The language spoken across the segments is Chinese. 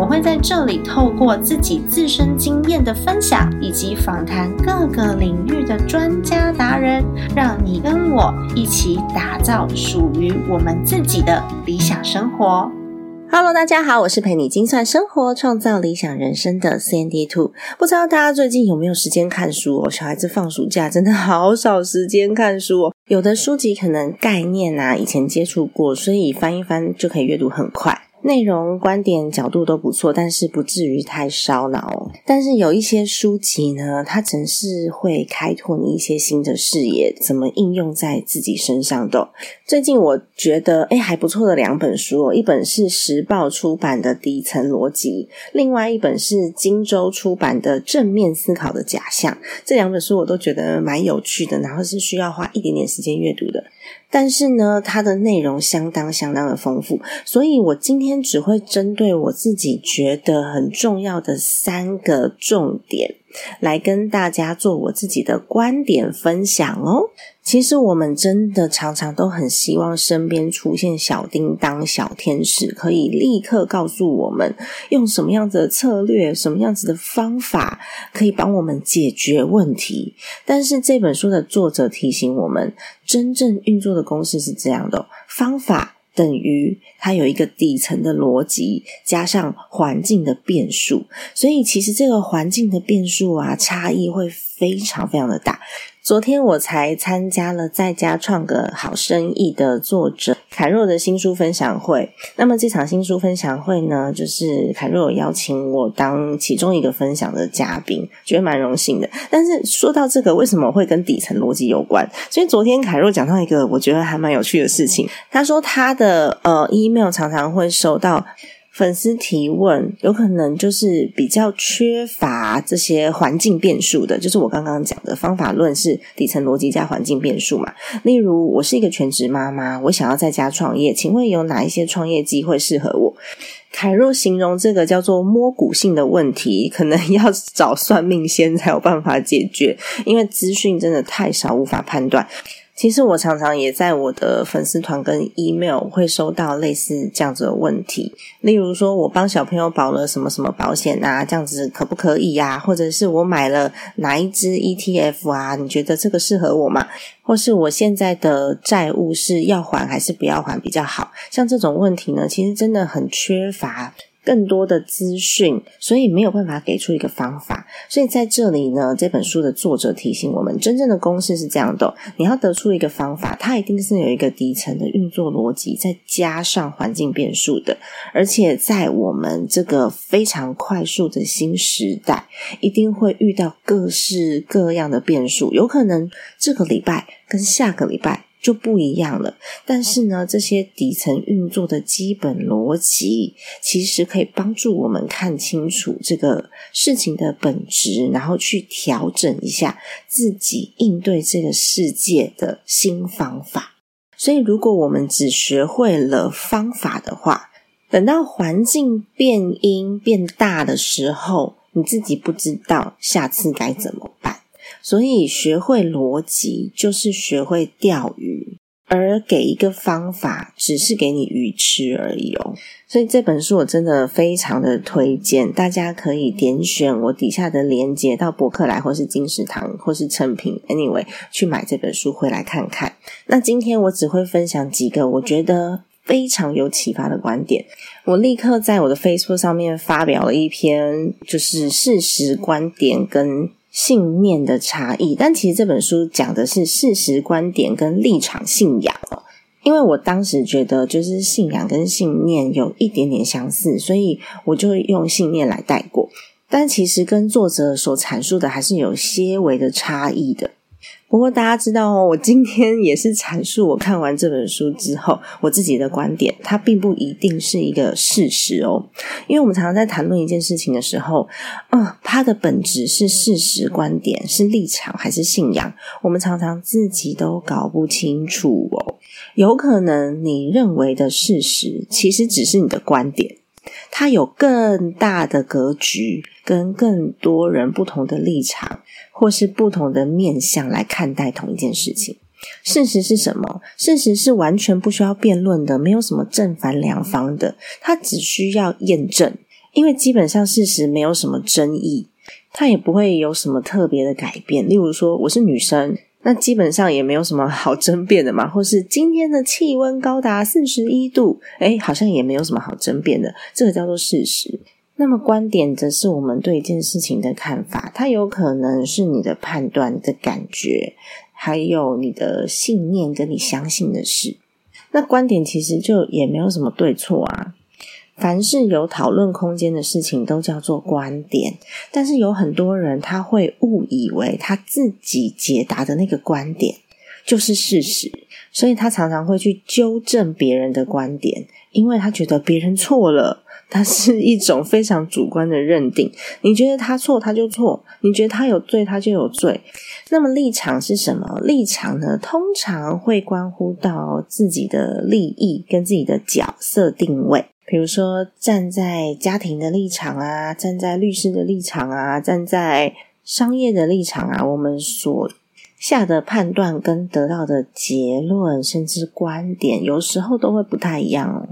我会在这里透过自己自身经验的分享，以及访谈各个领域的专家达人，让你跟我一起打造属于我们自己的理想生活。Hello，大家好，我是陪你精算生活、创造理想人生的 Sandy Two。不知道大家最近有没有时间看书哦？小孩子放暑假真的好少时间看书哦。有的书籍可能概念啊以前接触过，所以翻一翻就可以阅读很快。内容、观点、角度都不错，但是不至于太烧脑。但是有一些书籍呢，它真是会开拓你一些新的视野，怎么应用在自己身上的。最近我觉得哎还不错的两本书哦，一本是时报出版的《底层逻辑》，另外一本是荆州出版的《正面思考的假象》。这两本书我都觉得蛮有趣的，然后是需要花一点点时间阅读的。但是呢，它的内容相当相当的丰富，所以我今天只会针对我自己觉得很重要的三个重点。来跟大家做我自己的观点分享哦。其实我们真的常常都很希望身边出现小叮当、小天使，可以立刻告诉我们用什么样的策略、什么样子的方法，可以帮我们解决问题。但是这本书的作者提醒我们，真正运作的公式是这样的：方法。等于它有一个底层的逻辑，加上环境的变数，所以其实这个环境的变数啊，差异会非常非常的大。昨天我才参加了在家创个好生意的作者凯若的新书分享会。那么这场新书分享会呢，就是凯若邀请我当其中一个分享的嘉宾，觉得蛮荣幸的。但是说到这个，为什么会跟底层逻辑有关？所以昨天凯若讲到一个我觉得还蛮有趣的事情，他说他的呃 email 常常会收到。粉丝提问，有可能就是比较缺乏这些环境变数的，就是我刚刚讲的方法论是底层逻辑加环境变数嘛。例如，我是一个全职妈妈，我想要在家创业，请问有哪一些创业机会适合我？凯若形容这个叫做摸骨性的问题，可能要找算命先才有办法解决，因为资讯真的太少，无法判断。其实我常常也在我的粉丝团跟 email 会收到类似这样子的问题，例如说我帮小朋友保了什么什么保险啊，这样子可不可以呀？或者是我买了哪一支 ETF 啊？你觉得这个适合我吗？或是我现在的债务是要还还是不要还比较好？像这种问题呢，其实真的很缺乏。更多的资讯，所以没有办法给出一个方法。所以在这里呢，这本书的作者提醒我们，真正的公式是这样的：你要得出一个方法，它一定是有一个底层的运作逻辑，再加上环境变数的。而且在我们这个非常快速的新时代，一定会遇到各式各样的变数，有可能这个礼拜跟下个礼拜。就不一样了，但是呢，这些底层运作的基本逻辑，其实可以帮助我们看清楚这个事情的本质，然后去调整一下自己应对这个世界的新方法。所以，如果我们只学会了方法的话，等到环境变音变大的时候，你自己不知道下次该怎么办。所以，学会逻辑就是学会钓鱼，而给一个方法只是给你鱼吃而已哦。所以这本书我真的非常的推荐，大家可以点选我底下的链接到博客来，或是金石堂，或是成品，anyway 去买这本书回来看看。那今天我只会分享几个我觉得非常有启发的观点。我立刻在我的 Facebook 上面发表了一篇，就是事实观点跟。信念的差异，但其实这本书讲的是事实、观点跟立场、信仰哦。因为我当时觉得，就是信仰跟信念有一点点相似，所以我就用信念来带过。但其实跟作者所阐述的还是有些微的差异的。不过大家知道哦，我今天也是阐述我看完这本书之后我自己的观点，它并不一定是一个事实哦。因为我们常常在谈论一件事情的时候，嗯，它的本质是事实、观点、是立场还是信仰，我们常常自己都搞不清楚哦。有可能你认为的事实，其实只是你的观点。它有更大的格局，跟更多人不同的立场，或是不同的面向来看待同一件事情。事实是什么？事实是完全不需要辩论的，没有什么正反两方的，它只需要验证。因为基本上事实没有什么争议，它也不会有什么特别的改变。例如说，我是女生。那基本上也没有什么好争辩的嘛，或是今天的气温高达四十一度，哎，好像也没有什么好争辩的，这个叫做事实。那么观点则是我们对一件事情的看法，它有可能是你的判断的感觉，还有你的信念跟你相信的事。那观点其实就也没有什么对错啊。凡是有讨论空间的事情，都叫做观点。但是有很多人他会误以为他自己解答的那个观点就是事实，所以他常常会去纠正别人的观点，因为他觉得别人错了。它是一种非常主观的认定。你觉得他错，他就错；你觉得他有罪，他就有罪。那么立场是什么？立场呢？通常会关乎到自己的利益跟自己的角色定位。比如说，站在家庭的立场啊，站在律师的立场啊，站在商业的立场啊，我们所下的判断跟得到的结论，甚至观点，有时候都会不太一样。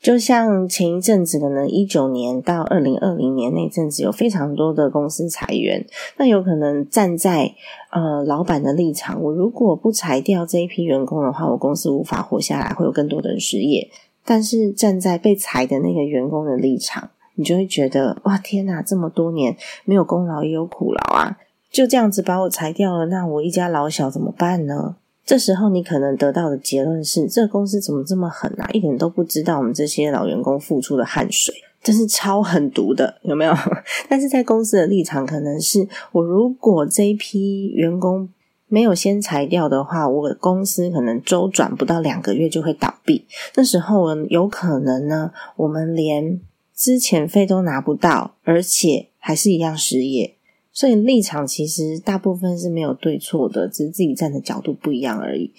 就像前一阵子可能一九年到二零二零年那阵子，有非常多的公司裁员，那有可能站在呃老板的立场，我如果不裁掉这一批员工的话，我公司无法活下来，会有更多的人失业。但是站在被裁的那个员工的立场，你就会觉得哇天哪，这么多年没有功劳也有苦劳啊，就这样子把我裁掉了，那我一家老小怎么办呢？这时候你可能得到的结论是，这公司怎么这么狠啊？一点都不知道我们这些老员工付出的汗水，真是超狠毒的，有没有？但是在公司的立场，可能是我如果这一批员工。没有先裁掉的话，我公司可能周转不到两个月就会倒闭。那时候有可能呢，我们连资前费都拿不到，而且还是一样失业。所以立场其实大部分是没有对错的，只是自己站的角度不一样而已。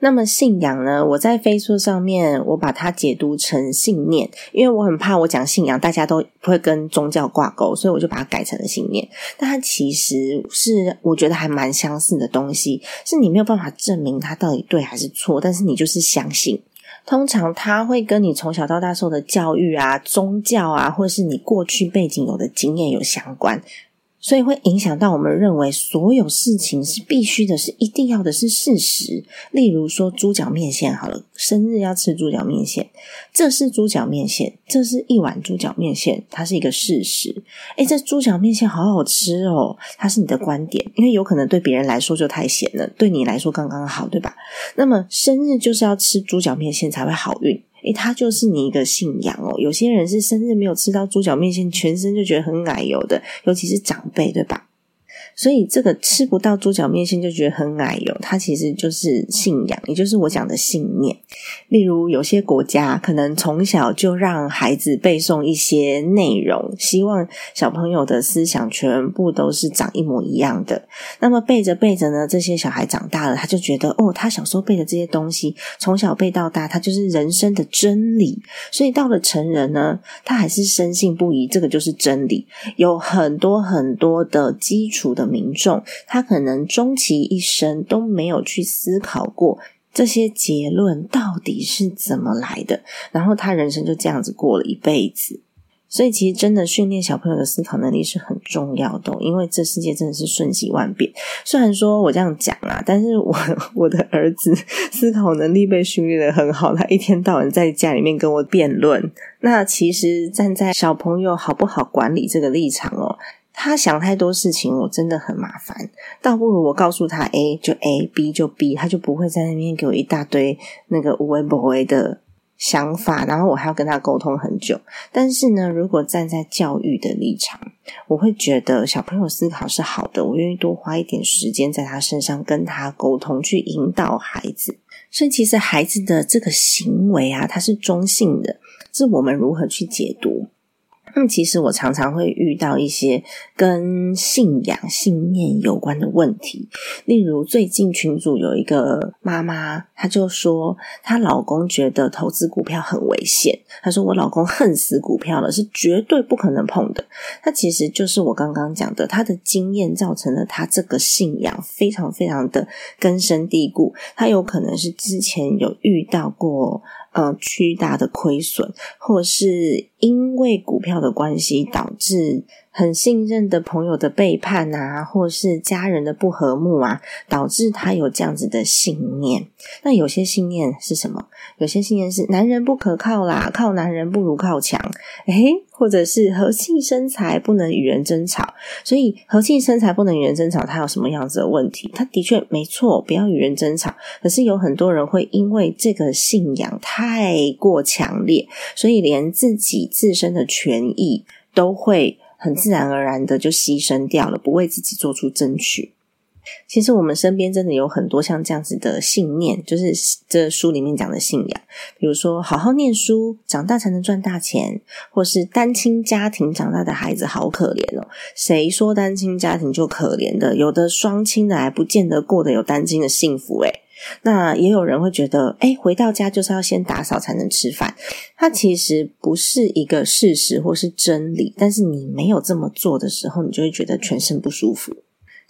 那么信仰呢？我在飞书上面我把它解读成信念，因为我很怕我讲信仰，大家都不会跟宗教挂钩，所以我就把它改成了信念。但它其实是我觉得还蛮相似的东西，是你没有办法证明它到底对还是错，但是你就是相信。通常它会跟你从小到大受的教育啊、宗教啊，或是你过去背景有的经验有相关。所以会影响到我们认为所有事情是必须的，是一定要的，是事实。例如说猪脚面线，好了，生日要吃猪脚面线，这是猪脚面线，这是一碗猪脚面线，它是一个事实。诶这猪脚面线好好吃哦，它是你的观点，因为有可能对别人来说就太咸了，对你来说刚刚好，对吧？那么生日就是要吃猪脚面线才会好运。诶，他就是你一个信仰哦。有些人是生日没有吃到猪脚面线，全身就觉得很奶油的，尤其是长辈，对吧？所以这个吃不到猪脚面线就觉得很矮油，它其实就是信仰，也就是我讲的信念。例如有些国家可能从小就让孩子背诵一些内容，希望小朋友的思想全部都是长一模一样的。那么背着背着呢，这些小孩长大了，他就觉得哦，他小时候背的这些东西，从小背到大，他就是人生的真理。所以到了成人呢，他还是深信不疑，这个就是真理。有很多很多的基础的。民众他可能终其一生都没有去思考过这些结论到底是怎么来的，然后他人生就这样子过了一辈子。所以，其实真的训练小朋友的思考能力是很重要的，因为这世界真的是瞬息万变。虽然说我这样讲啊，但是我 我的儿子思考能力被训练的很好，他一天到晚在家里面跟我辩论。那其实站在小朋友好不好管理这个立场哦。他想太多事情，我真的很麻烦。倒不如我告诉他 A 就 A，B 就 B，他就不会在那边给我一大堆那个无为不为的想法，然后我还要跟他沟通很久。但是呢，如果站在教育的立场，我会觉得小朋友思考是好的，我愿意多花一点时间在他身上跟他沟通，去引导孩子。所以，其实孩子的这个行为啊，它是中性的，是我们如何去解读。那其实我常常会遇到一些跟信仰、信念有关的问题，例如最近群组有一个妈妈，她就说她老公觉得投资股票很危险，她说我老公恨死股票了，是绝对不可能碰的。那其实就是我刚刚讲的，他的经验造成了他这个信仰非常非常的根深蒂固，他有可能是之前有遇到过。呃，巨大的亏损，或是因为股票的关系导致很信任的朋友的背叛啊，或是家人的不和睦啊，导致他有这样子的信念。那有些信念是什么？有些信念是男人不可靠啦，靠男人不如靠墙。诶，或者是和气生财不能与人争吵。所以和气生财不能与人争吵，它有什么样子的问题？它的确没错，不要与人争吵。可是有很多人会因为这个信仰太过强烈，所以连自己自身的权益都会很自然而然的就牺牲掉了，不为自己做出争取。其实我们身边真的有很多像这样子的信念，就是这书里面讲的信仰，比如说好好念书，长大才能赚大钱，或是单亲家庭长大的孩子好可怜哦。谁说单亲家庭就可怜的？有的双亲的还不见得过得有单亲的幸福诶那也有人会觉得，哎，回到家就是要先打扫才能吃饭。它其实不是一个事实或是真理，但是你没有这么做的时候，你就会觉得全身不舒服。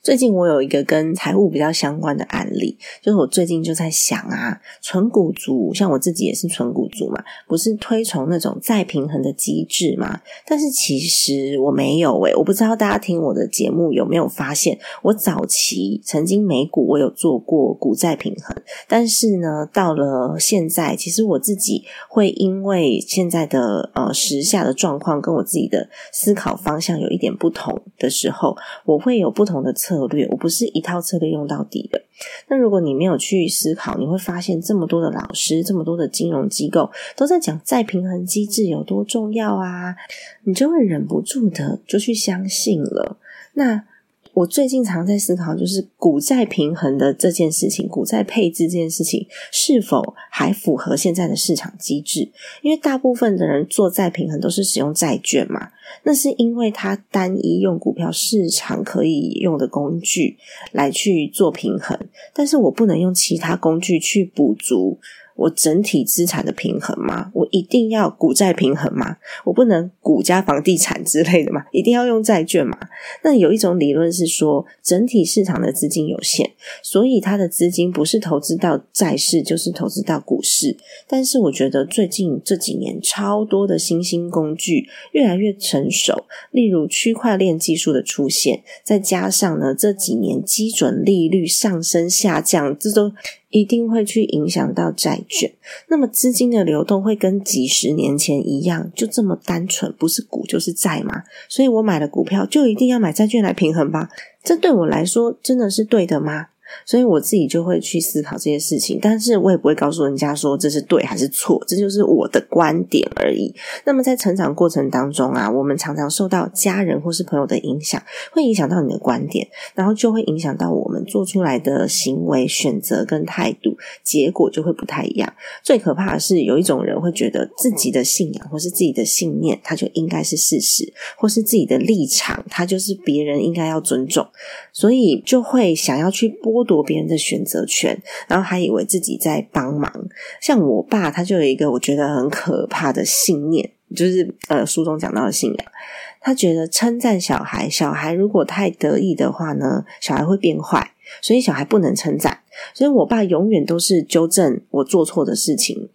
最近我有一个跟财务比较相关的案例，就是我最近就在想啊，纯股族像我自己也是纯股族嘛，不是推崇那种再平衡的机制嘛？但是其实我没有诶，我不知道大家听我的节目有没有发现，我早期曾经美股我有做过股债平衡，但是呢，到了现在，其实我自己会因为现在的呃时下的状况跟我自己的思考方向有一点不同的时候，我会有不同的策。策略，我不是一套策略用到底的。那如果你没有去思考，你会发现这么多的老师，这么多的金融机构都在讲再平衡机制有多重要啊，你就会忍不住的就去相信了。那。我最近常在思考，就是股债平衡的这件事情，股债配置这件事情是否还符合现在的市场机制？因为大部分的人做债平衡都是使用债券嘛，那是因为它单一用股票市场可以用的工具来去做平衡，但是我不能用其他工具去补足。我整体资产的平衡吗？我一定要股债平衡吗？我不能股加房地产之类的吗？一定要用债券吗？那有一种理论是说，整体市场的资金有限，所以它的资金不是投资到债市，就是投资到股市。但是我觉得最近这几年超多的新兴工具越来越成熟，例如区块链技术的出现，再加上呢这几年基准利率上升下降，这都。一定会去影响到债券，那么资金的流动会跟几十年前一样，就这么单纯，不是股就是债吗？所以我买了股票，就一定要买债券来平衡吧？这对我来说真的是对的吗？所以我自己就会去思考这些事情，但是我也不会告诉人家说这是对还是错，这就是我的观点而已。那么在成长过程当中啊，我们常常受到家人或是朋友的影响，会影响到你的观点，然后就会影响到我们做出来的行为、选择跟态度，结果就会不太一样。最可怕的是，有一种人会觉得自己的信仰或是自己的信念，他就应该是事实，或是自己的立场，他就是别人应该要尊重，所以就会想要去剥。夺别人的选择权，然后还以为自己在帮忙。像我爸，他就有一个我觉得很可怕的信念，就是呃书中讲到的信仰。他觉得称赞小孩，小孩如果太得意的话呢，小孩会变坏，所以小孩不能称赞。所以我爸永远都是纠正我做错的事情。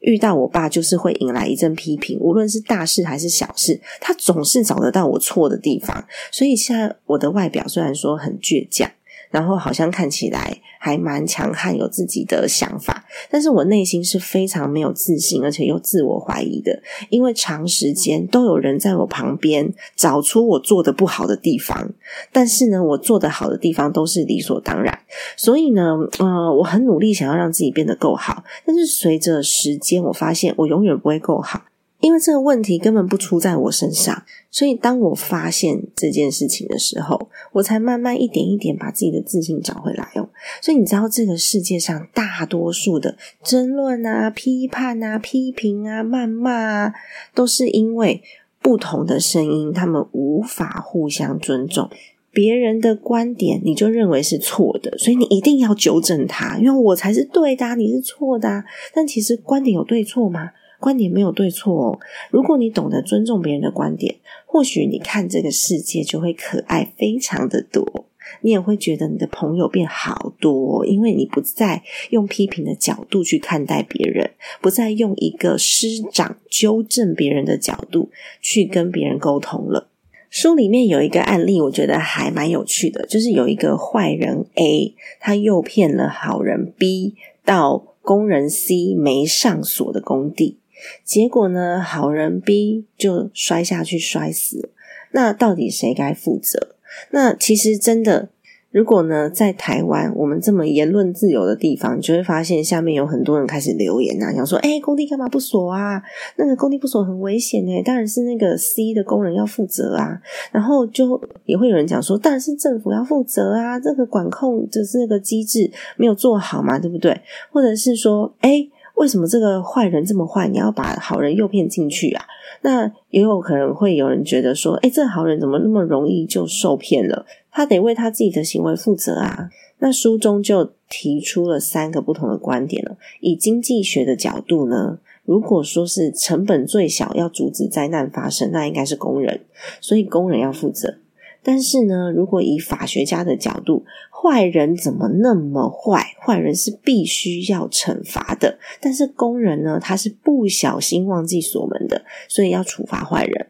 遇到我爸，就是会引来一阵批评，无论是大事还是小事，他总是找得到我错的地方。所以现在我的外表虽然说很倔强。然后好像看起来还蛮强悍，有自己的想法，但是我内心是非常没有自信，而且又自我怀疑的，因为长时间都有人在我旁边找出我做的不好的地方，但是呢，我做的好的地方都是理所当然，所以呢，呃，我很努力想要让自己变得够好，但是随着时间，我发现我永远不会够好。因为这个问题根本不出在我身上，所以当我发现这件事情的时候，我才慢慢一点一点把自己的自信找回来哦。所以你知道，这个世界上大多数的争论啊、批判啊、批评啊、谩骂啊，都是因为不同的声音，他们无法互相尊重。别人的观点你就认为是错的，所以你一定要纠正他，因为我才是对的，你是错的。但其实观点有对错吗？观点没有对错哦。如果你懂得尊重别人的观点，或许你看这个世界就会可爱非常的多。你也会觉得你的朋友变好多，因为你不再用批评的角度去看待别人，不再用一个师长纠正别人的角度去跟别人沟通了。书里面有一个案例，我觉得还蛮有趣的，就是有一个坏人 A，他诱骗了好人 B 到工人 C 没上锁的工地。结果呢？好人 B 就摔下去摔死了。那到底谁该负责？那其实真的，如果呢，在台湾我们这么言论自由的地方，你就会发现下面有很多人开始留言啊，想说：“哎，工地干嘛不锁啊？那个工地不锁很危险哎，当然是那个 C 的工人要负责啊。”然后就也会有人讲说：“当然是政府要负责啊，这个管控就是那个机制没有做好嘛，对不对？”或者是说：“哎。”为什么这个坏人这么坏？你要把好人诱骗进去啊？那也有可能会有人觉得说：“哎，这好人怎么那么容易就受骗了？他得为他自己的行为负责啊！”那书中就提出了三个不同的观点了。以经济学的角度呢，如果说是成本最小要阻止灾难发生，那应该是工人，所以工人要负责。但是呢，如果以法学家的角度，坏人怎么那么坏？坏人是必须要惩罚的。但是工人呢，他是不小心忘记锁门的，所以要处罚坏人。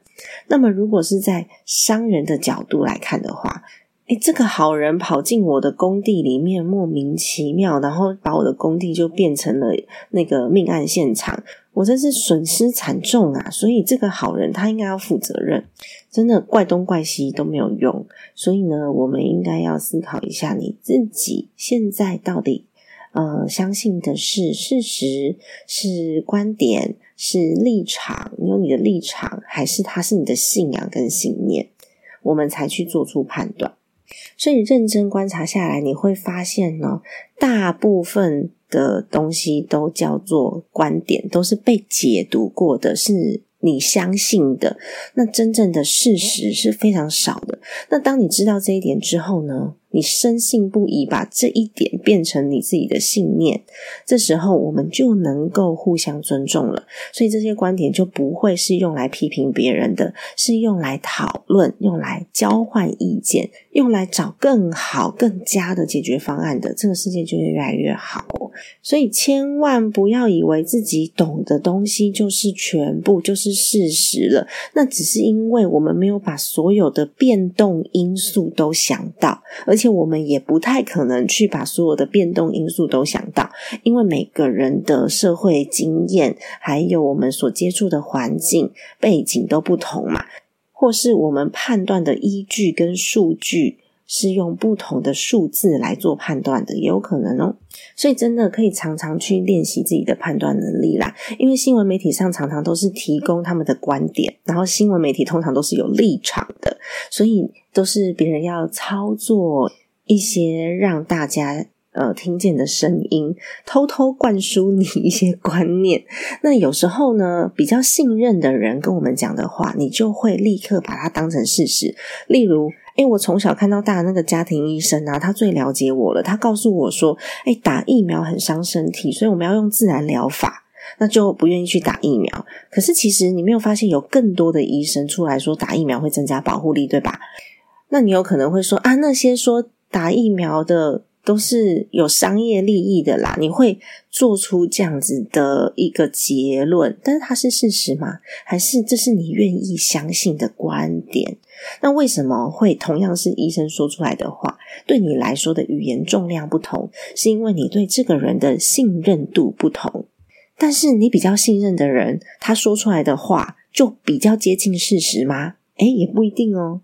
那么，如果是在商人的角度来看的话，诶，这个好人跑进我的工地里面，莫名其妙，然后把我的工地就变成了那个命案现场。我真是损失惨重啊！所以这个好人他应该要负责任，真的怪东怪西都没有用。所以呢，我们应该要思考一下，你自己现在到底呃相信的是事实、是观点、是立场，你有你的立场，还是他是你的信仰跟信念？我们才去做出判断。所以认真观察下来，你会发现呢，大部分。的东西都叫做观点，都是被解读过的，是你相信的。那真正的事实是非常少的。那当你知道这一点之后呢？你深信不疑，把这一点变成你自己的信念，这时候我们就能够互相尊重了。所以这些观点就不会是用来批评别人的，是用来讨论、用来交换意见、用来找更好、更加的解决方案的。这个世界就会越来越好。所以千万不要以为自己懂的东西就是全部，就是事实了。那只是因为我们没有把所有的变动因素都想到，而且。且我们也不太可能去把所有的变动因素都想到，因为每个人的社会经验，还有我们所接触的环境背景都不同嘛，或是我们判断的依据跟数据是用不同的数字来做判断的，也有可能哦。所以真的可以常常去练习自己的判断能力啦。因为新闻媒体上常常都是提供他们的观点，然后新闻媒体通常都是有立场的，所以。都是别人要操作一些让大家呃听见的声音，偷偷灌输你一些观念。那有时候呢，比较信任的人跟我们讲的话，你就会立刻把它当成事实。例如，因为我从小看到大那个家庭医生啊，他最了解我了。他告诉我说，诶打疫苗很伤身体，所以我们要用自然疗法。那就不愿意去打疫苗。可是其实你没有发现有更多的医生出来说打疫苗会增加保护力，对吧？那你有可能会说啊，那些说打疫苗的都是有商业利益的啦，你会做出这样子的一个结论，但是它是事实吗？还是这是你愿意相信的观点？那为什么会同样是医生说出来的话，对你来说的语言重量不同？是因为你对这个人的信任度不同。但是你比较信任的人，他说出来的话就比较接近事实吗？诶，也不一定哦。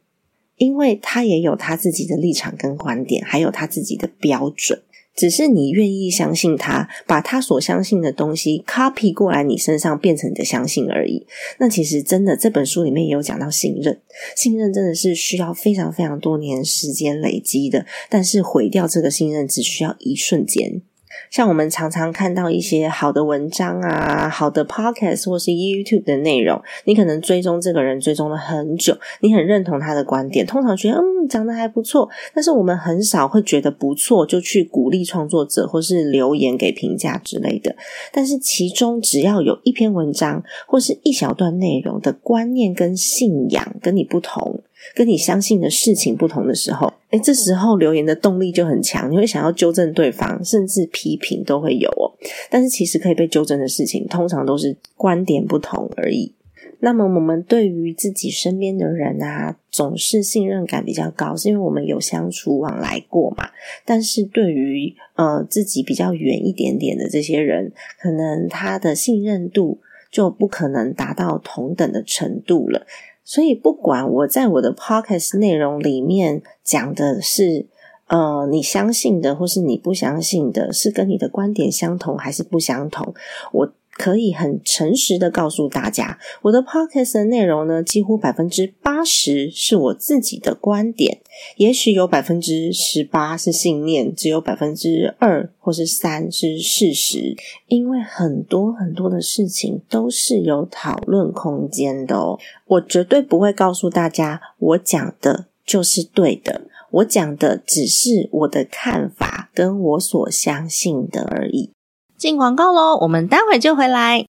因为他也有他自己的立场跟观点，还有他自己的标准，只是你愿意相信他，把他所相信的东西 copy 过来你身上，变成你的相信而已。那其实真的这本书里面也有讲到信任，信任真的是需要非常非常多年时间累积的，但是毁掉这个信任只需要一瞬间。像我们常常看到一些好的文章啊、好的 podcast 或是 YouTube 的内容，你可能追踪这个人追踪了很久，你很认同他的观点，通常觉得嗯讲的还不错，但是我们很少会觉得不错就去鼓励创作者或是留言给评价之类的。但是其中只要有一篇文章或是一小段内容的观念跟信仰跟你不同。跟你相信的事情不同的时候，哎，这时候留言的动力就很强，你会想要纠正对方，甚至批评都会有哦。但是其实可以被纠正的事情，通常都是观点不同而已。那么我们对于自己身边的人啊，总是信任感比较高，是因为我们有相处往来过嘛。但是对于呃自己比较远一点点的这些人，可能他的信任度就不可能达到同等的程度了。所以，不管我在我的 podcast 内容里面讲的是，呃，你相信的，或是你不相信的，是跟你的观点相同还是不相同，我。可以很诚实的告诉大家，我的 podcast 的内容呢，几乎百分之八十是我自己的观点，也许有百分之十八是信念，只有百分之二或是三是事实。因为很多很多的事情都是有讨论空间的哦，我绝对不会告诉大家我讲的就是对的，我讲的只是我的看法跟我所相信的而已。进广告喽，我们待会就回来。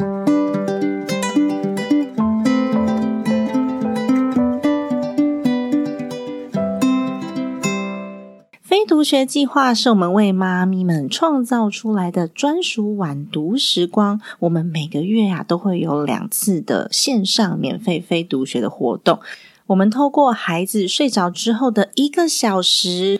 非读学计划是我们为妈咪们创造出来的专属晚读时光。我们每个月啊都会有两次的线上免费非读学的活动。我们透过孩子睡着之后的一个小时。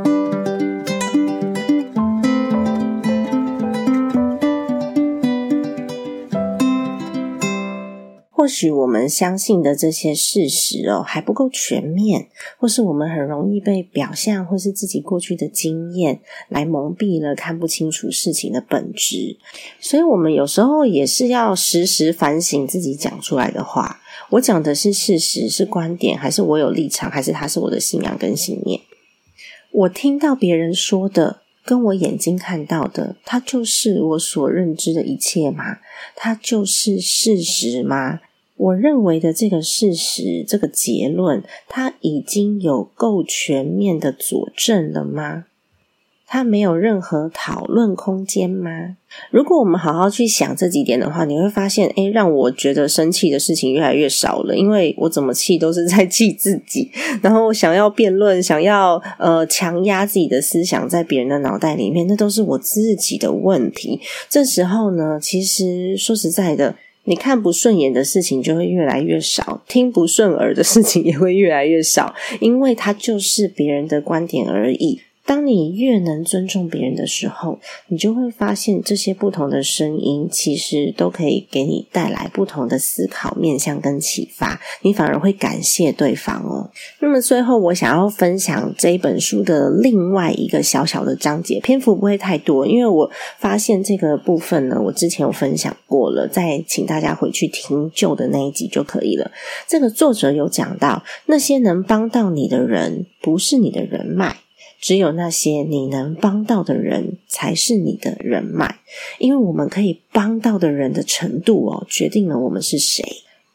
或许我们相信的这些事实哦还不够全面，或是我们很容易被表象或是自己过去的经验来蒙蔽了，看不清楚事情的本质。所以，我们有时候也是要时时反省自己讲出来的话：我讲的是事实，是观点，还是我有立场，还是它是我的信仰跟信念？我听到别人说的，跟我眼睛看到的，它就是我所认知的一切吗？它就是事实吗？我认为的这个事实，这个结论，它已经有够全面的佐证了吗？它没有任何讨论空间吗？如果我们好好去想这几点的话，你会发现，诶，让我觉得生气的事情越来越少了。因为我怎么气都是在气自己，然后想要辩论，想要呃强压自己的思想在别人的脑袋里面，那都是我自己的问题。这时候呢，其实说实在的，你看不顺眼的事情就会越来越少，听不顺耳的事情也会越来越少，因为它就是别人的观点而已。当你越能尊重别人的时候，你就会发现这些不同的声音其实都可以给你带来不同的思考面向跟启发，你反而会感谢对方哦。那么最后，我想要分享这一本书的另外一个小小的章节，篇幅不会太多，因为我发现这个部分呢，我之前有分享过了，再请大家回去听旧的那一集就可以了。这个作者有讲到，那些能帮到你的人，不是你的人脉。只有那些你能帮到的人，才是你的人脉，因为我们可以帮到的人的程度哦，决定了我们是谁。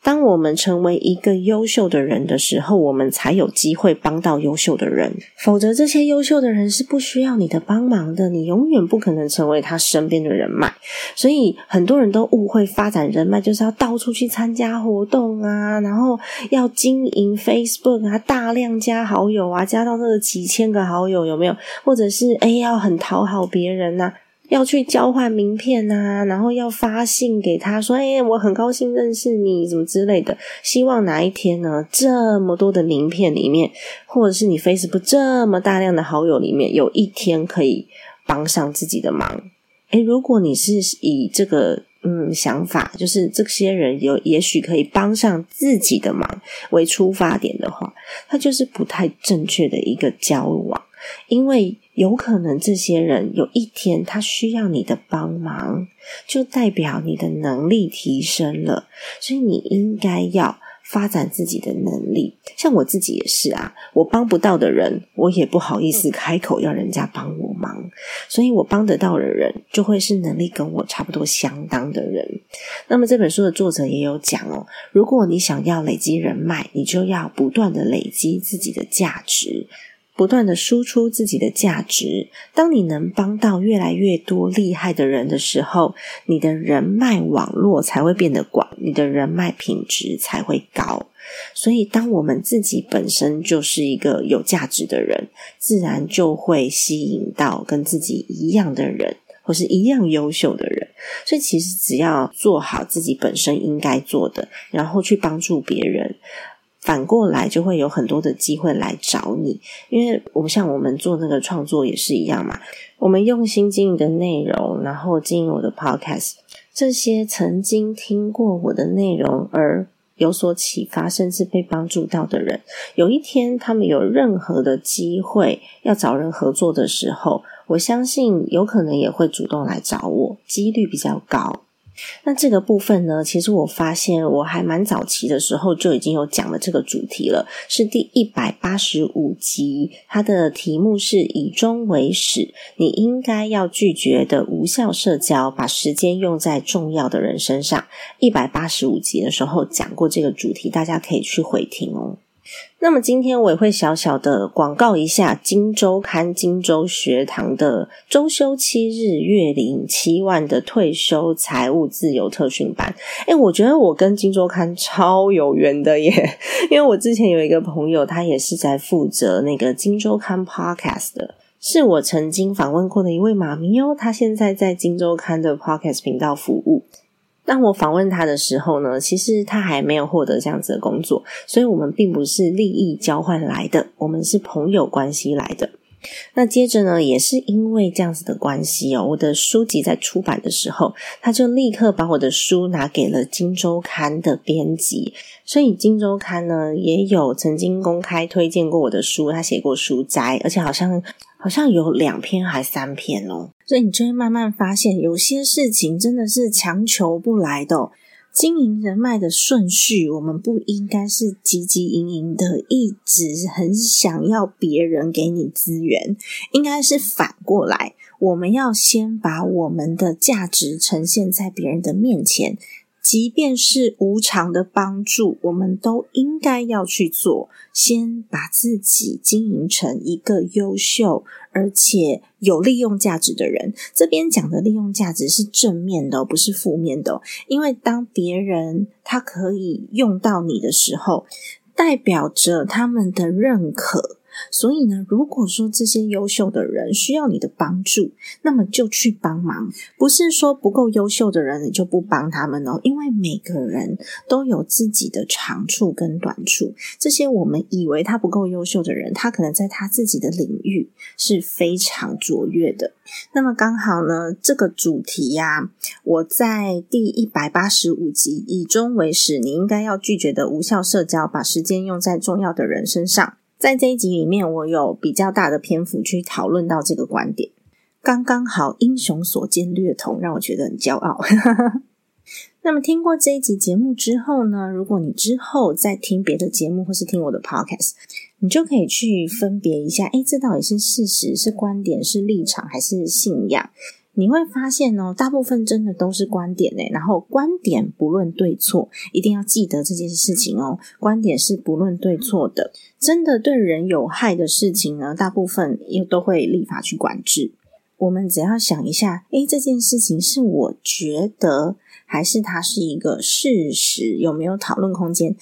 当我们成为一个优秀的人的时候，我们才有机会帮到优秀的人。否则，这些优秀的人是不需要你的帮忙的，你永远不可能成为他身边的人脉。所以，很多人都误会发展人脉就是要到处去参加活动啊，然后要经营 Facebook 啊，大量加好友啊，加到那个几千个好友有没有？或者是哎，要很讨好别人呐。要去交换名片啊，然后要发信给他说：“哎，我很高兴认识你，什么之类的。希望哪一天呢，这么多的名片里面，或者是你 Facebook 这么大量的好友里面，有一天可以帮上自己的忙。哎，如果你是以这个嗯想法，就是这些人有也许可以帮上自己的忙为出发点的话，他就是不太正确的一个交往。”因为有可能这些人有一天他需要你的帮忙，就代表你的能力提升了，所以你应该要发展自己的能力。像我自己也是啊，我帮不到的人，我也不好意思开口要人家帮我忙，所以我帮得到的人，就会是能力跟我差不多相当的人。那么这本书的作者也有讲哦，如果你想要累积人脉，你就要不断的累积自己的价值。不断的输出自己的价值，当你能帮到越来越多厉害的人的时候，你的人脉网络才会变得广，你的人脉品质才会高。所以，当我们自己本身就是一个有价值的人，自然就会吸引到跟自己一样的人，或是一样优秀的人。所以，其实只要做好自己本身应该做的，然后去帮助别人。反过来就会有很多的机会来找你，因为我像我们做那个创作也是一样嘛。我们用心经营的内容，然后经营我的 podcast，这些曾经听过我的内容而有所启发，甚至被帮助到的人，有一天他们有任何的机会要找人合作的时候，我相信有可能也会主动来找我，几率比较高。那这个部分呢，其实我发现我还蛮早期的时候就已经有讲了这个主题了，是第一百八十五集，它的题目是以终为始，你应该要拒绝的无效社交，把时间用在重要的人身上。一百八十五集的时候讲过这个主题，大家可以去回听哦。那么今天我也会小小的广告一下《金周刊》金周学堂的周休七日月领七万的退休财务自由特训班。诶我觉得我跟《金周刊》超有缘的耶，因为我之前有一个朋友，他也是在负责那个《金周刊》Podcast 的，是我曾经访问过的一位妈咪哦，他现在在《金周刊》的 Podcast 频道服务。当我访问他的时候呢，其实他还没有获得这样子的工作，所以我们并不是利益交换来的，我们是朋友关系来的。那接着呢，也是因为这样子的关系哦，我的书籍在出版的时候，他就立刻把我的书拿给了《金周刊》的编辑，所以《金周刊》呢也有曾经公开推荐过我的书，他写过书摘，而且好像。好像有两篇还三篇哦，所以你就会慢慢发现，有些事情真的是强求不来的。经营人脉的顺序，我们不应该是汲汲营营的，一直很想要别人给你资源，应该是反过来，我们要先把我们的价值呈现在别人的面前。即便是无偿的帮助，我们都应该要去做。先把自己经营成一个优秀而且有利用价值的人。这边讲的利用价值是正面的，不是负面的。因为当别人他可以用到你的时候，代表着他们的认可。所以呢，如果说这些优秀的人需要你的帮助，那么就去帮忙。不是说不够优秀的人你就不帮他们哦，因为每个人都有自己的长处跟短处。这些我们以为他不够优秀的人，他可能在他自己的领域是非常卓越的。那么刚好呢，这个主题呀，我在第一百八十五集以终为始，你应该要拒绝的无效社交，把时间用在重要的人身上。在这一集里面，我有比较大的篇幅去讨论到这个观点，刚刚好英雄所见略同，让我觉得很骄傲。那么听过这一集节目之后呢，如果你之后再听别的节目或是听我的 podcast，你就可以去分别一下，哎，这到底是事实、是观点、是立场还是信仰？你会发现哦，大部分真的都是观点诶，然后观点不论对错，一定要记得这件事情哦。观点是不论对错的，真的对人有害的事情呢，大部分又都会立法去管制。我们只要想一下，诶，这件事情是我觉得，还是它是一个事实，有没有讨论空间？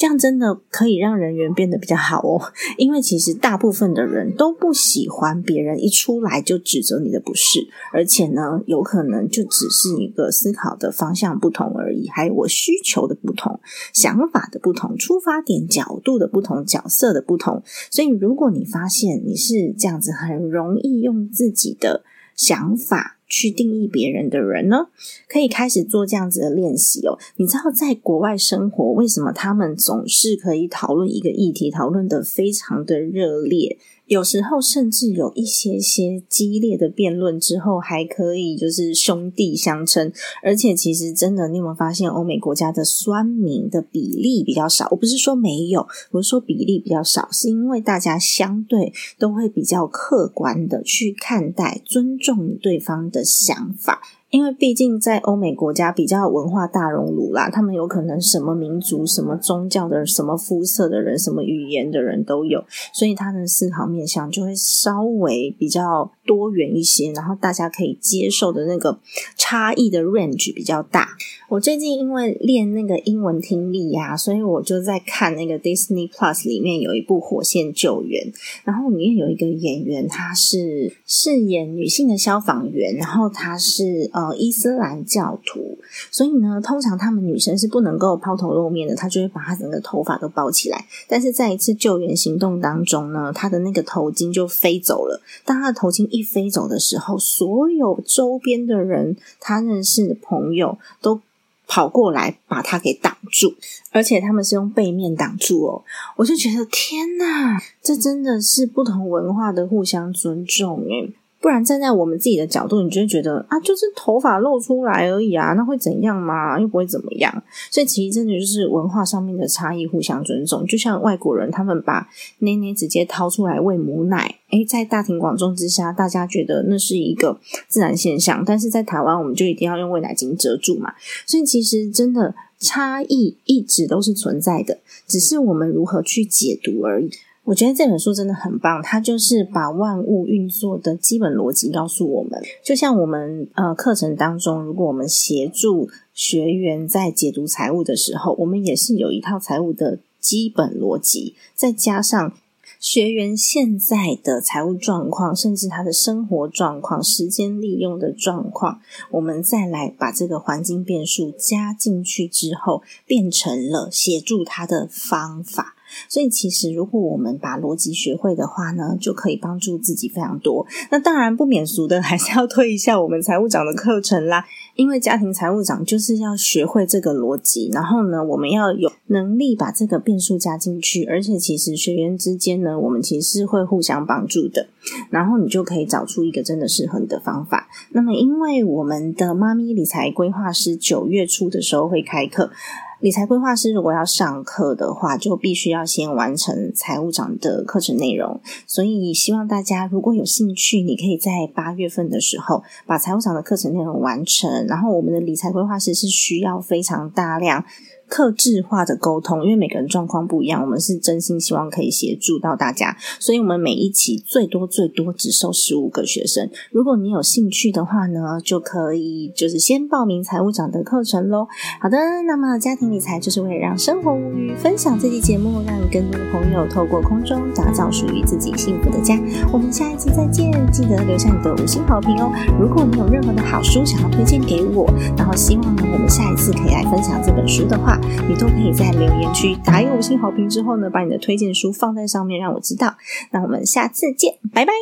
这样真的可以让人缘变得比较好哦，因为其实大部分的人都不喜欢别人一出来就指责你的不是，而且呢，有可能就只是一个思考的方向不同而已，还有我需求的不同、想法的不同、出发点角度的不同、角色的不同。所以，如果你发现你是这样子，很容易用自己的想法。去定义别人的人呢，可以开始做这样子的练习哦。你知道，在国外生活，为什么他们总是可以讨论一个议题，讨论的非常的热烈？有时候甚至有一些些激烈的辩论之后，还可以就是兄弟相称。而且其实真的，你有没有发现欧美国家的酸民的比例比较少？我不是说没有，我是说比例比较少，是因为大家相对都会比较客观的去看待、尊重对方的想法。因为毕竟在欧美国家比较文化大熔炉啦，他们有可能什么民族、什么宗教的、什么肤色的人、什么语言的人都有，所以他的思考面向就会稍微比较多元一些，然后大家可以接受的那个差异的 range 比较大。我最近因为练那个英文听力呀，所以我就在看那个 Disney Plus 里面有一部《火线救援》，然后里面有一个演员，他是饰演女性的消防员，然后他是呃伊斯兰教徒，所以呢，通常他们女生是不能够抛头露面的，她就会把她整个头发都包起来。但是在一次救援行动当中呢，她的那个头巾就飞走了。当她的头巾一飞走的时候，所有周边的人，她认识的朋友都。跑过来把他给挡住，而且他们是用背面挡住哦，我就觉得天哪，这真的是不同文化的互相尊重诶不然站在我们自己的角度，你就会觉得啊，就是头发露出来而已啊，那会怎样嘛？又不会怎么样。所以其实真的就是文化上面的差异，互相尊重。就像外国人，他们把奶奶直接掏出来喂母奶，诶，在大庭广众之下，大家觉得那是一个自然现象。但是在台湾，我们就一定要用喂奶巾遮住嘛。所以其实真的差异一直都是存在的，只是我们如何去解读而已。我觉得这本书真的很棒，它就是把万物运作的基本逻辑告诉我们。就像我们呃课程当中，如果我们协助学员在解读财务的时候，我们也是有一套财务的基本逻辑，再加上学员现在的财务状况，甚至他的生活状况、时间利用的状况，我们再来把这个环境变数加进去之后，变成了协助他的方法。所以，其实如果我们把逻辑学会的话呢，就可以帮助自己非常多。那当然不免俗的，还是要推一下我们财务长的课程啦。因为家庭财务长就是要学会这个逻辑，然后呢，我们要有能力把这个变数加进去。而且，其实学员之间呢，我们其实是会互相帮助的。然后，你就可以找出一个真的适合你的方法。那么，因为我们的妈咪理财规划师九月初的时候会开课。理财规划师如果要上课的话，就必须要先完成财务长的课程内容。所以希望大家如果有兴趣，你可以在八月份的时候把财务长的课程内容完成。然后我们的理财规划师是需要非常大量。克制化的沟通，因为每个人状况不一样，我们是真心希望可以协助到大家，所以我们每一期最多最多只收十五个学生。如果你有兴趣的话呢，就可以就是先报名财务长的课程喽。好的，那么家庭理财就是为了让生活无虞，分享这期节目，让更多的朋友透过空中打造属于自己幸福的家。我们下一期再见，记得留下你的五星好评哦。如果你有任何的好书想要推荐给我，然后希望呢我们下一次可以来分享这本书的话。你都可以在留言区打一个五星好评之后呢，把你的推荐书放在上面，让我知道。那我们下次见，拜拜。